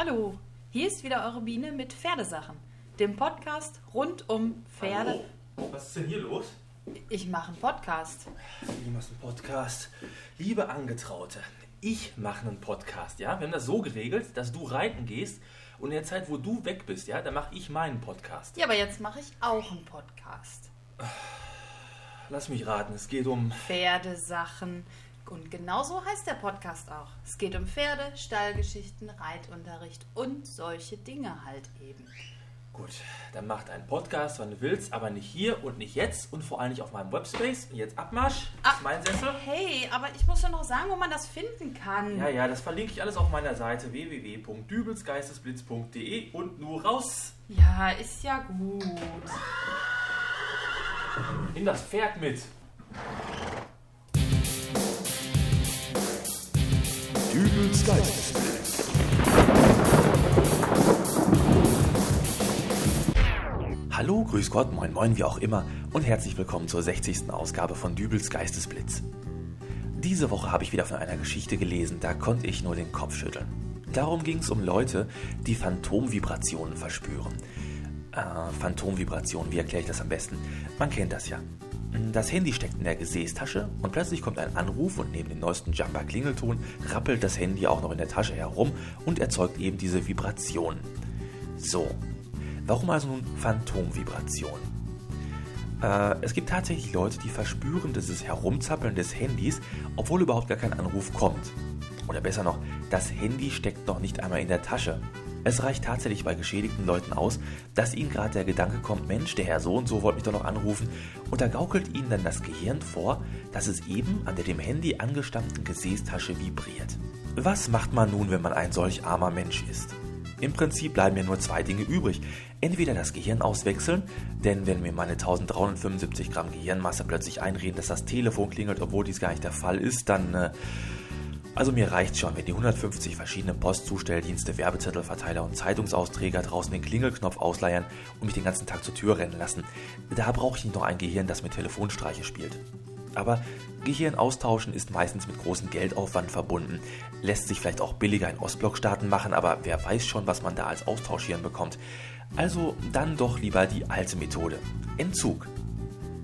Hallo, hier ist wieder eure Biene mit Pferdesachen, dem Podcast rund um Pferde. Hallo. Was ist denn hier los? Ich mache einen Podcast. Du machst einen Podcast. Liebe Angetraute, ich mache einen Podcast, ja? Wir haben das so geregelt, dass du reiten gehst und in der Zeit, wo du weg bist, ja, da mache ich meinen Podcast. Ja, aber jetzt mache ich auch einen Podcast. Lass mich raten, es geht um... Pferdesachen. Und genau so heißt der Podcast auch. Es geht um Pferde, Stallgeschichten, Reitunterricht und solche Dinge halt eben. Gut, dann mach deinen Podcast, wann du willst, aber nicht hier und nicht jetzt und vor allem nicht auf meinem Webspace. Und jetzt Abmarsch, das ist mein Sessel. Hey, aber ich muss ja noch sagen, wo man das finden kann. Ja, ja, das verlinke ich alles auf meiner Seite www.dübelsgeistesblitz.de und nur raus. Ja, ist ja gut. Nimm das Pferd mit. Dübels Geistesblitz. Hallo, grüß Gott, moin moin, wie auch immer und herzlich willkommen zur 60. Ausgabe von Dübels Geistesblitz. Diese Woche habe ich wieder von einer Geschichte gelesen, da konnte ich nur den Kopf schütteln. Darum ging es um Leute, die Phantomvibrationen verspüren. Äh, Phantomvibrationen, wie erkläre ich das am besten? Man kennt das ja. Das Handy steckt in der Gesäßtasche und plötzlich kommt ein Anruf und neben dem neuesten Jumper-Klingelton rappelt das Handy auch noch in der Tasche herum und erzeugt eben diese Vibration. So, warum also nun Phantomvibration? Äh, es gibt tatsächlich Leute, die verspüren dieses Herumzappeln des Handys, obwohl überhaupt gar kein Anruf kommt. Oder besser noch, das Handy steckt noch nicht einmal in der Tasche. Es reicht tatsächlich bei geschädigten Leuten aus, dass ihnen gerade der Gedanke kommt, Mensch, der Herr so und so wollte mich doch noch anrufen, und da gaukelt ihnen dann das Gehirn vor, dass es eben an der dem Handy angestammten Gesäßtasche vibriert. Was macht man nun, wenn man ein solch armer Mensch ist? Im Prinzip bleiben mir nur zwei Dinge übrig. Entweder das Gehirn auswechseln, denn wenn mir meine 1375 Gramm Gehirnmasse plötzlich einreden, dass das Telefon klingelt, obwohl dies gar nicht der Fall ist, dann... Äh, also mir reicht schon, wenn die 150 verschiedenen Postzustelldienste, Werbezettelverteiler und Zeitungsausträger draußen den Klingelknopf ausleiern und mich den ganzen Tag zur Tür rennen lassen. Da brauche ich nicht noch ein Gehirn, das mit Telefonstreiche spielt. Aber Gehirn austauschen ist meistens mit großem Geldaufwand verbunden. Lässt sich vielleicht auch billiger in Ostblockstaaten machen, aber wer weiß schon, was man da als Austauschhirn bekommt. Also dann doch lieber die alte Methode. Entzug.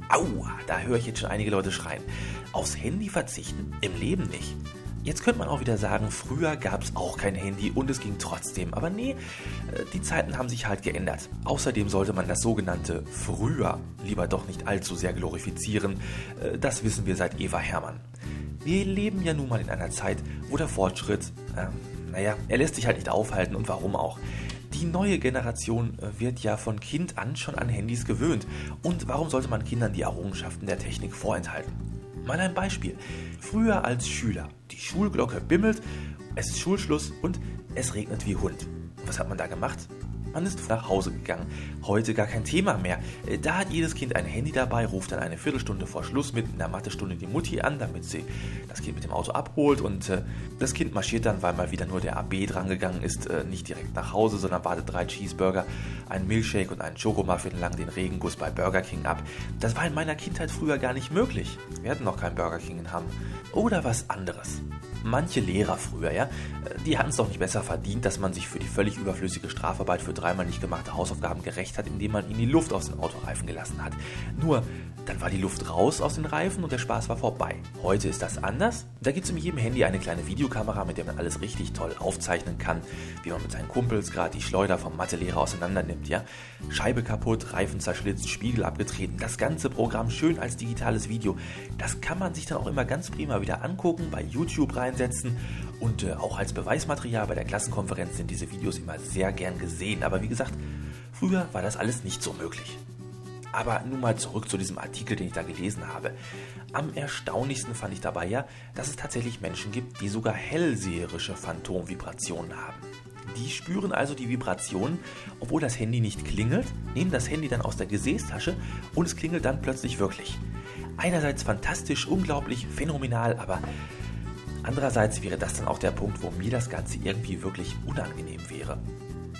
Aua, da höre ich jetzt schon einige Leute schreien. Aufs Handy verzichten? Im Leben nicht. Jetzt könnte man auch wieder sagen, früher gab es auch kein Handy und es ging trotzdem. Aber nee, äh, die Zeiten haben sich halt geändert. Außerdem sollte man das sogenannte früher lieber doch nicht allzu sehr glorifizieren. Äh, das wissen wir seit Eva Hermann. Wir leben ja nun mal in einer Zeit, wo der Fortschritt, äh, naja, er lässt sich halt nicht aufhalten und warum auch. Die neue Generation äh, wird ja von Kind an schon an Handys gewöhnt. Und warum sollte man Kindern die Errungenschaften der Technik vorenthalten? Mal ein Beispiel. Früher als Schüler. Die Schulglocke bimmelt, es ist Schulschluss und es regnet wie Hund. Was hat man da gemacht? Man ist nach Hause gegangen. Heute gar kein Thema mehr. Äh, da hat jedes Kind ein Handy dabei, ruft dann eine Viertelstunde vor Schluss mit in der Mathestunde die Mutti an, damit sie das Kind mit dem Auto abholt. Und äh, das Kind marschiert dann, weil mal wieder nur der AB drangegangen ist, äh, nicht direkt nach Hause, sondern wartet drei Cheeseburger, einen Milkshake und einen Schokomuffin lang den Regenguss bei Burger King ab. Das war in meiner Kindheit früher gar nicht möglich. Wir hatten noch keinen Burger King in Hamm. Oder was anderes manche Lehrer früher, ja, die hatten es doch nicht besser verdient, dass man sich für die völlig überflüssige Strafarbeit für dreimal nicht gemachte Hausaufgaben gerecht hat, indem man ihnen die Luft aus den Autoreifen gelassen hat. Nur, dann war die Luft raus aus den Reifen und der Spaß war vorbei. Heute ist das anders. Da gibt es in jedem Handy eine kleine Videokamera, mit der man alles richtig toll aufzeichnen kann, wie man mit seinen Kumpels gerade die Schleuder vom Mathelehrer auseinandernimmt, ja. Scheibe kaputt, Reifen zerschlitzt, Spiegel abgetreten, das ganze Programm schön als digitales Video. Das kann man sich dann auch immer ganz prima wieder angucken, bei YouTube reinsetzen und äh, auch als Beweismaterial bei der Klassenkonferenz sind diese Videos immer sehr gern gesehen. Aber wie gesagt, früher war das alles nicht so möglich. Aber nun mal zurück zu diesem Artikel, den ich da gelesen habe. Am erstaunlichsten fand ich dabei ja, dass es tatsächlich Menschen gibt, die sogar hellseherische Phantomvibrationen haben. Die spüren also die Vibrationen, obwohl das Handy nicht klingelt, nehmen das Handy dann aus der Gesäßtasche und es klingelt dann plötzlich wirklich. Einerseits fantastisch, unglaublich, phänomenal, aber andererseits wäre das dann auch der Punkt, wo mir das Ganze irgendwie wirklich unangenehm wäre.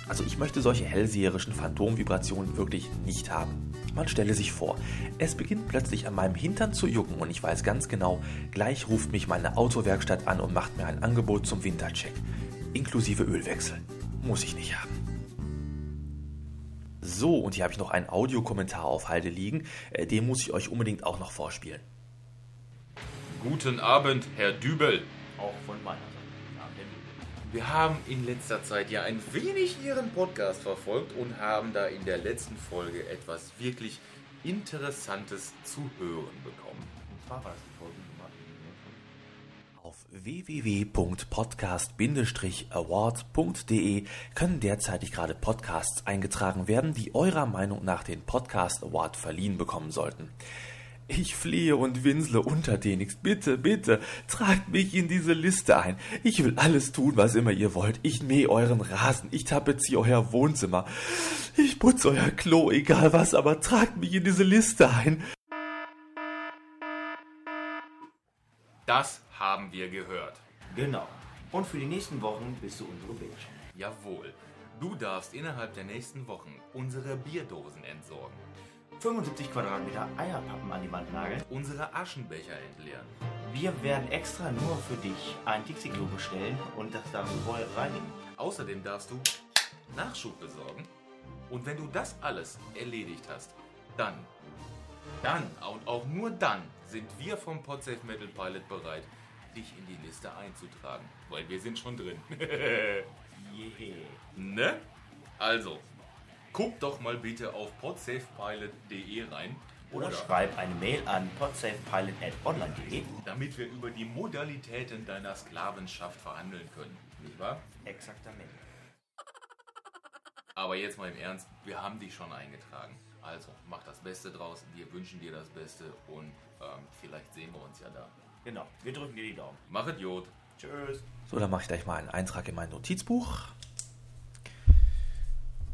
Also ich möchte solche hellseherischen Phantomvibrationen wirklich nicht haben. Man stelle sich vor, es beginnt plötzlich an meinem Hintern zu jucken und ich weiß ganz genau, gleich ruft mich meine Autowerkstatt an und macht mir ein Angebot zum Wintercheck, inklusive Ölwechsel. muss ich nicht haben. So, und hier habe ich noch einen Audiokommentar auf Halde liegen. Äh, den muss ich euch unbedingt auch noch vorspielen. Guten Abend, Herr Dübel. Auch von meiner Seite. Wir haben in letzter Zeit ja ein wenig Ihren Podcast verfolgt und haben da in der letzten Folge etwas wirklich Interessantes zu hören bekommen. und zwar war das die Folge Nummer Auf www.podcast-award.de können derzeitig gerade Podcasts eingetragen werden, die eurer Meinung nach den Podcast Award verliehen bekommen sollten. Ich flehe und winsle untertänigst. Bitte, bitte, tragt mich in diese Liste ein. Ich will alles tun, was immer ihr wollt. Ich mähe euren Rasen, ich tapeziere euer Wohnzimmer. Ich putze euer Klo, egal was, aber tragt mich in diese Liste ein. Das haben wir gehört. Genau. Und für die nächsten Wochen bist du unsere Bitch. Jawohl. Du darfst innerhalb der nächsten Wochen unsere Bierdosen entsorgen, 75 Quadratmeter Eierpappen an die Wand nageln. unsere Aschenbecher entleeren, Wir werden extra nur für dich ein Dixie-Klo bestellen und das dann vorher reinigen. Außerdem darfst du Nachschub besorgen. Und wenn du das alles erledigt hast, dann, dann und auch nur dann sind wir vom Podsafe Metal Pilot bereit, dich in die Liste einzutragen. Weil wir sind schon drin. Yeah. ne? Also, guck doch mal bitte auf podsafepilot.de rein. Oder schreib eine Mail an podsafepilot.online.de. damit wir über die Modalitäten deiner Sklavenschaft verhandeln können. Nicht wahr? Exaktamente. Aber jetzt mal im Ernst, wir haben dich schon eingetragen. Also, mach das Beste draus. Wir wünschen dir das Beste und ähm, vielleicht sehen wir uns ja da. Genau. Wir drücken dir die Daumen. Mach Idiot. Tschüss. So, dann mache ich gleich mal einen Eintrag in mein Notizbuch.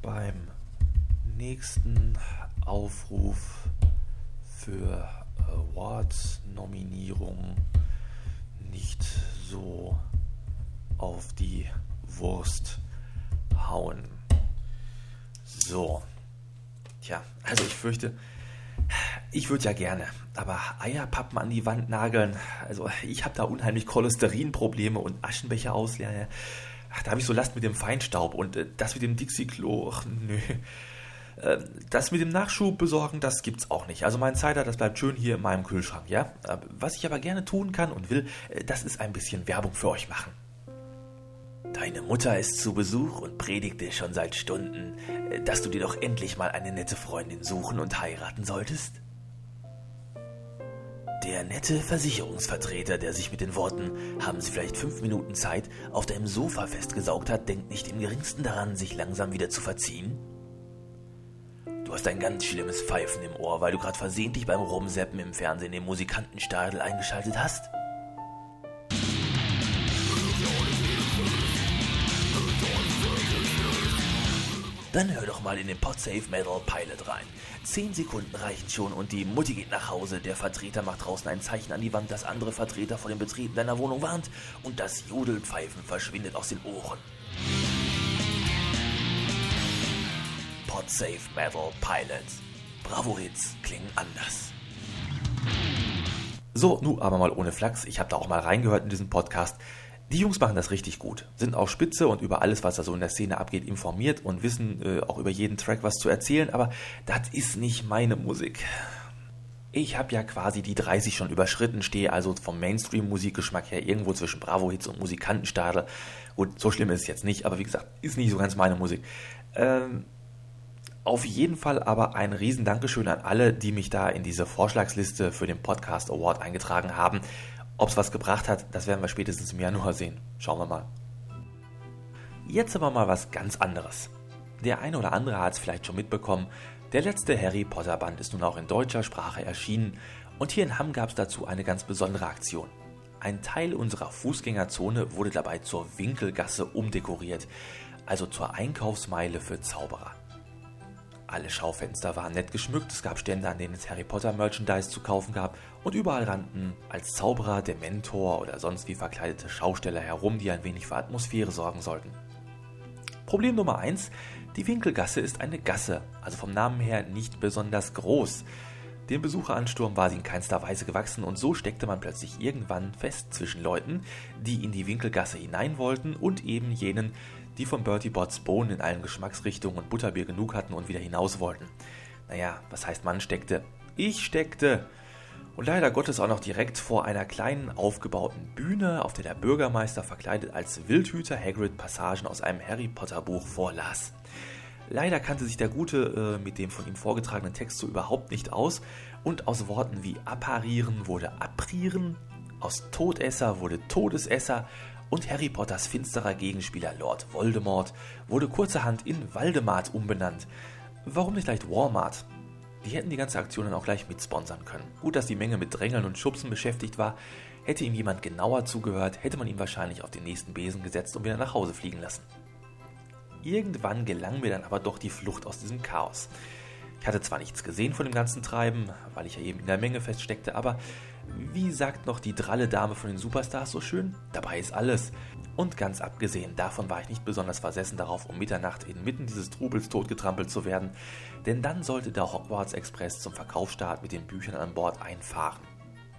Beim nächsten Aufruf für Award-Nominierung nicht so auf die Wurst hauen. So. Tja, also ich fürchte, ich würde ja gerne, aber Eierpappen an die Wand nageln, also ich habe da unheimlich Cholesterinprobleme und Aschenbecher ausleeren. Da habe ich so Last mit dem Feinstaub und äh, das mit dem Dixie-Klo, nö. Äh, Das mit dem Nachschub besorgen, das gibt's auch nicht. Also mein Cider, das bleibt schön hier in meinem Kühlschrank, ja? Äh, Was ich aber gerne tun kann und will, äh, das ist ein bisschen Werbung für euch machen. Deine Mutter ist zu Besuch und predigt dir schon seit Stunden, dass du dir doch endlich mal eine nette Freundin suchen und heiraten solltest. Der nette Versicherungsvertreter, der sich mit den Worten haben Sie vielleicht fünf Minuten Zeit auf deinem Sofa festgesaugt hat, denkt nicht im geringsten daran, sich langsam wieder zu verziehen. Du hast ein ganz schlimmes Pfeifen im Ohr, weil du gerade versehentlich beim Rumseppen im Fernsehen den Musikantenstadel eingeschaltet hast. Dann hör doch mal in den Podsafe Metal Pilot rein. Zehn Sekunden reichen schon und die Mutti geht nach Hause. Der Vertreter macht draußen ein Zeichen an die Wand, das andere Vertreter vor dem Betreten deiner Wohnung warnt und das Jodelpfeifen verschwindet aus den Ohren. Podsafe Metal Pilot. Bravo Hits klingen anders. So, nun aber mal ohne Flachs. Ich habe da auch mal reingehört in diesen Podcast. Die Jungs machen das richtig gut, sind auch spitze und über alles, was da so in der Szene abgeht, informiert und wissen äh, auch über jeden Track was zu erzählen, aber das ist nicht meine Musik. Ich habe ja quasi die 30 schon überschritten, stehe also vom Mainstream-Musikgeschmack her irgendwo zwischen Bravo-Hits und Musikantenstadel. Gut, so schlimm ist es jetzt nicht, aber wie gesagt, ist nicht so ganz meine Musik. Ähm, auf jeden Fall aber ein riesen Dankeschön an alle, die mich da in diese Vorschlagsliste für den Podcast Award eingetragen haben. Ob es was gebracht hat, das werden wir spätestens im Januar sehen. Schauen wir mal. Jetzt aber mal was ganz anderes. Der eine oder andere hat es vielleicht schon mitbekommen. Der letzte Harry Potter Band ist nun auch in deutscher Sprache erschienen und hier in Hamm gab es dazu eine ganz besondere Aktion. Ein Teil unserer Fußgängerzone wurde dabei zur Winkelgasse umdekoriert, also zur Einkaufsmeile für Zauberer. Alle Schaufenster waren nett geschmückt, es gab Stände, an denen es Harry Potter Merchandise zu kaufen gab und überall rannten als Zauberer, Dementor oder sonst wie verkleidete Schausteller herum, die ein wenig für Atmosphäre sorgen sollten. Problem Nummer 1, die Winkelgasse ist eine Gasse, also vom Namen her nicht besonders groß. Dem Besucheransturm war sie in keinster Weise gewachsen und so steckte man plötzlich irgendwann fest zwischen Leuten, die in die Winkelgasse hinein wollten und eben jenen, die von Bertie Botts Bohnen in allen Geschmacksrichtungen und Butterbier genug hatten und wieder hinaus wollten. Naja, was heißt Mann steckte? Ich steckte! Und leider Gottes auch noch direkt vor einer kleinen aufgebauten Bühne, auf der der Bürgermeister verkleidet als Wildhüter Hagrid Passagen aus einem Harry Potter Buch vorlas. Leider kannte sich der Gute äh, mit dem von ihm vorgetragenen Text so überhaupt nicht aus und aus Worten wie apparieren wurde apprieren, aus Todesser wurde Todesesser und Harry Potters finsterer Gegenspieler Lord Voldemort wurde kurzerhand in Waldemart umbenannt. Warum nicht leicht Walmart? Die hätten die ganze Aktion dann auch gleich mitsponsern können. Gut, dass die Menge mit Drängeln und Schubsen beschäftigt war. Hätte ihm jemand genauer zugehört, hätte man ihn wahrscheinlich auf den nächsten Besen gesetzt und wieder nach Hause fliegen lassen. Irgendwann gelang mir dann aber doch die Flucht aus diesem Chaos. Ich hatte zwar nichts gesehen von dem ganzen Treiben, weil ich ja eben in der Menge feststeckte, aber wie sagt noch die dralle Dame von den Superstars so schön? Dabei ist alles. Und ganz abgesehen davon war ich nicht besonders versessen darauf, um Mitternacht inmitten dieses Trubels totgetrampelt zu werden, denn dann sollte der Hogwarts Express zum Verkaufsstart mit den Büchern an Bord einfahren.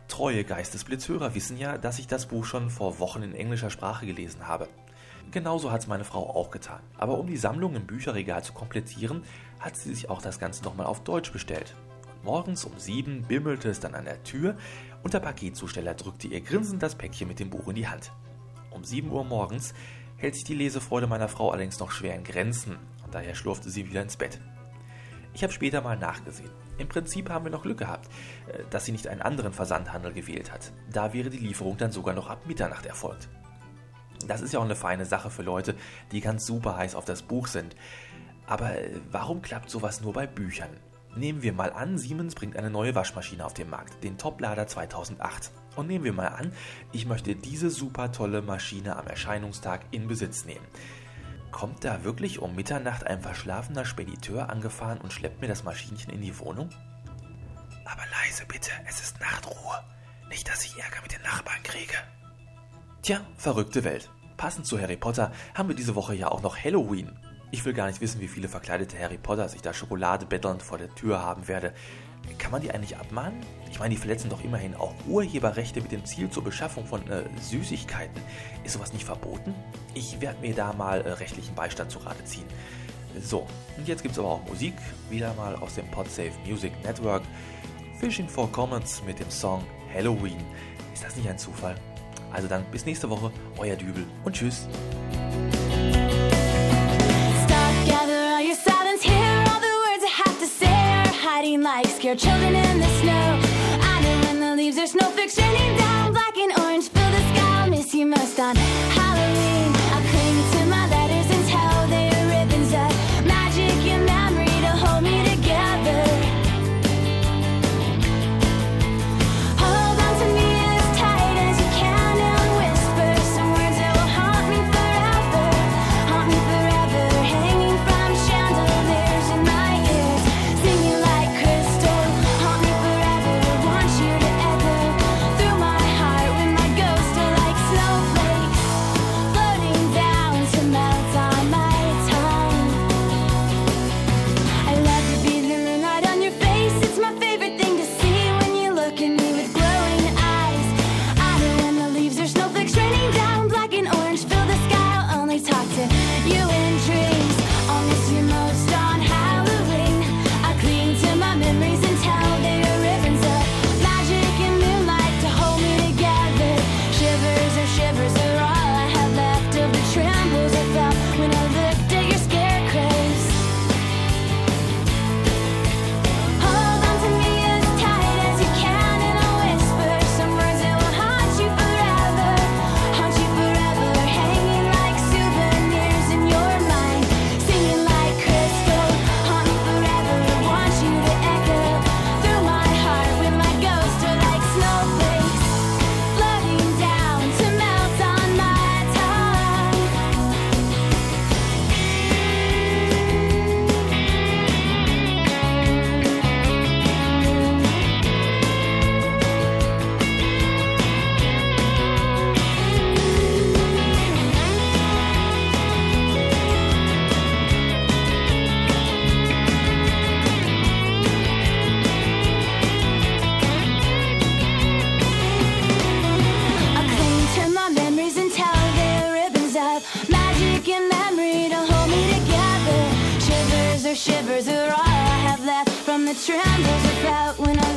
Treue Geistesblitzhörer wissen ja, dass ich das Buch schon vor Wochen in englischer Sprache gelesen habe. Genauso hat es meine Frau auch getan. Aber um die Sammlung im Bücherregal zu komplettieren, hat sie sich auch das Ganze nochmal auf Deutsch bestellt. Morgens um sieben bimmelte es dann an der Tür und der Paketzusteller drückte ihr grinsend das Päckchen mit dem Buch in die Hand. Um 7 Uhr morgens hält sich die Lesefreude meiner Frau allerdings noch schwer in Grenzen und daher schlurfte sie wieder ins Bett. Ich habe später mal nachgesehen. Im Prinzip haben wir noch Glück gehabt, äh, dass sie nicht einen anderen Versandhandel gewählt hat. Da wäre die Lieferung dann sogar noch ab Mitternacht erfolgt. Das ist ja auch eine feine Sache für Leute, die ganz super heiß auf das Buch sind. Aber äh, warum klappt sowas nur bei Büchern? Nehmen wir mal an, Siemens bringt eine neue Waschmaschine auf den Markt, den Toplader 2008. Und nehmen wir mal an, ich möchte diese super tolle Maschine am Erscheinungstag in Besitz nehmen. Kommt da wirklich um Mitternacht ein verschlafener Spediteur angefahren und schleppt mir das Maschinchen in die Wohnung? Aber leise bitte, es ist Nachtruhe. Nicht, dass ich Ärger mit den Nachbarn kriege. Tja, verrückte Welt. Passend zu Harry Potter haben wir diese Woche ja auch noch Halloween. Ich will gar nicht wissen, wie viele verkleidete Harry Potters ich da Schokolade bettelnd vor der Tür haben werde. Kann man die eigentlich abmahnen? Ich meine, die verletzen doch immerhin auch Urheberrechte mit dem Ziel zur Beschaffung von äh, Süßigkeiten. Ist sowas nicht verboten? Ich werde mir da mal äh, rechtlichen Beistand zu Rate ziehen. So, und jetzt gibt es aber auch Musik, wieder mal aus dem Podsafe Music Network. Fishing for Comments mit dem Song Halloween. Ist das nicht ein Zufall? Also dann bis nächste Woche, euer Dübel und tschüss. Children in the snow. I know when the leaves are snow fictioning down, It trembles about when I